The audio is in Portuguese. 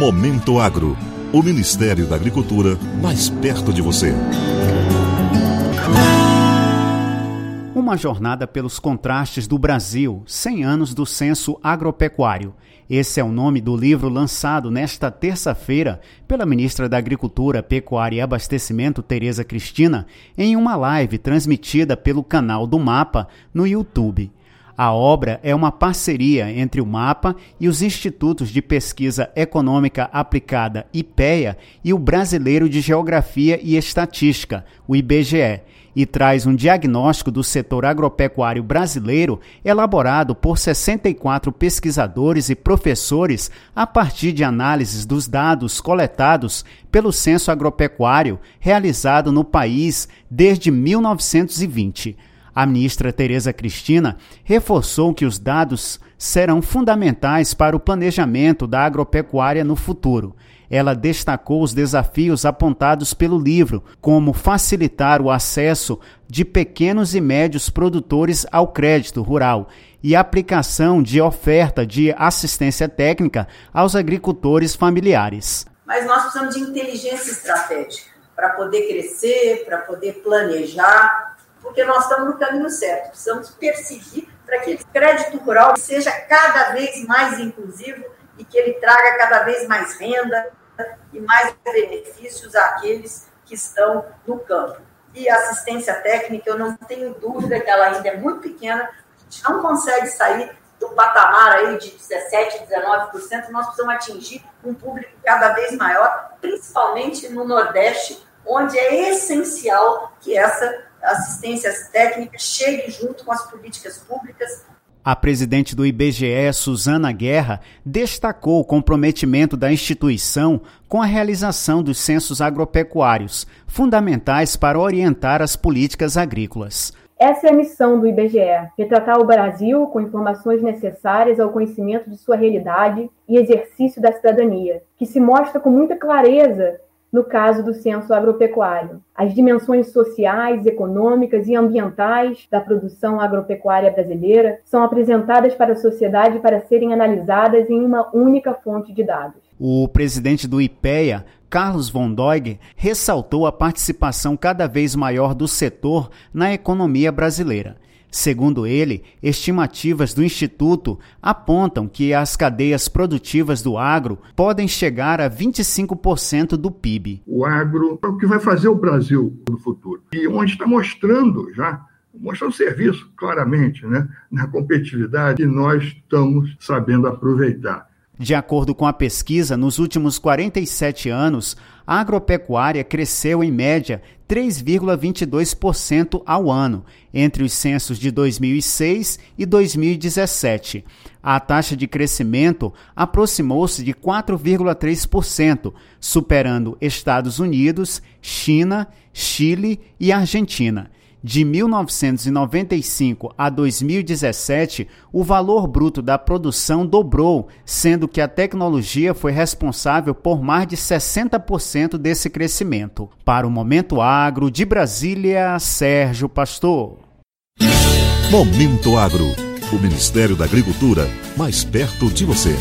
Momento Agro. O Ministério da Agricultura mais perto de você. Uma jornada pelos contrastes do Brasil, 100 anos do censo agropecuário. Esse é o nome do livro lançado nesta terça-feira pela ministra da Agricultura, Pecuária e Abastecimento, Tereza Cristina, em uma live transmitida pelo canal do Mapa no YouTube. A obra é uma parceria entre o MAPA e os Institutos de Pesquisa Econômica Aplicada IPEA e o Brasileiro de Geografia e Estatística, o IBGE, e traz um diagnóstico do setor agropecuário brasileiro elaborado por 64 pesquisadores e professores a partir de análises dos dados coletados pelo Censo Agropecuário realizado no país desde 1920. A ministra Tereza Cristina reforçou que os dados serão fundamentais para o planejamento da agropecuária no futuro. Ela destacou os desafios apontados pelo livro, como facilitar o acesso de pequenos e médios produtores ao crédito rural e aplicação de oferta de assistência técnica aos agricultores familiares. Mas nós precisamos de inteligência estratégica para poder crescer, para poder planejar, porque nós estamos no caminho certo. Precisamos perseguir para que esse crédito rural seja cada vez mais inclusivo e que ele traga cada vez mais renda e mais benefícios àqueles que estão no campo. E assistência técnica, eu não tenho dúvida que ela ainda é muito pequena, a gente não consegue sair do patamar aí de 17, 19%, nós precisamos atingir um público cada vez maior, principalmente no Nordeste, onde é essencial que essa assistências técnicas chegue junto com as políticas públicas. A presidente do IBGE, Suzana Guerra, destacou o comprometimento da instituição com a realização dos censos agropecuários, fundamentais para orientar as políticas agrícolas. Essa é a missão do IBGE: retratar o Brasil com informações necessárias ao conhecimento de sua realidade e exercício da cidadania, que se mostra com muita clareza no caso do censo agropecuário. As dimensões sociais, econômicas e ambientais da produção agropecuária brasileira são apresentadas para a sociedade para serem analisadas em uma única fonte de dados. O presidente do IPEA, Carlos von Doig, ressaltou a participação cada vez maior do setor na economia brasileira. Segundo ele, estimativas do Instituto apontam que as cadeias produtivas do agro podem chegar a 25% do PIB. O agro é o que vai fazer o Brasil no futuro. E onde está mostrando já mostrando serviço claramente né, na competitividade e nós estamos sabendo aproveitar. De acordo com a pesquisa, nos últimos 47 anos, a agropecuária cresceu em média 3,22% ao ano, entre os censos de 2006 e 2017. A taxa de crescimento aproximou-se de 4,3%, superando Estados Unidos, China, Chile e Argentina. De 1995 a 2017, o valor bruto da produção dobrou, sendo que a tecnologia foi responsável por mais de 60% desse crescimento. Para o Momento Agro de Brasília, Sérgio Pastor. Momento Agro. O Ministério da Agricultura mais perto de você.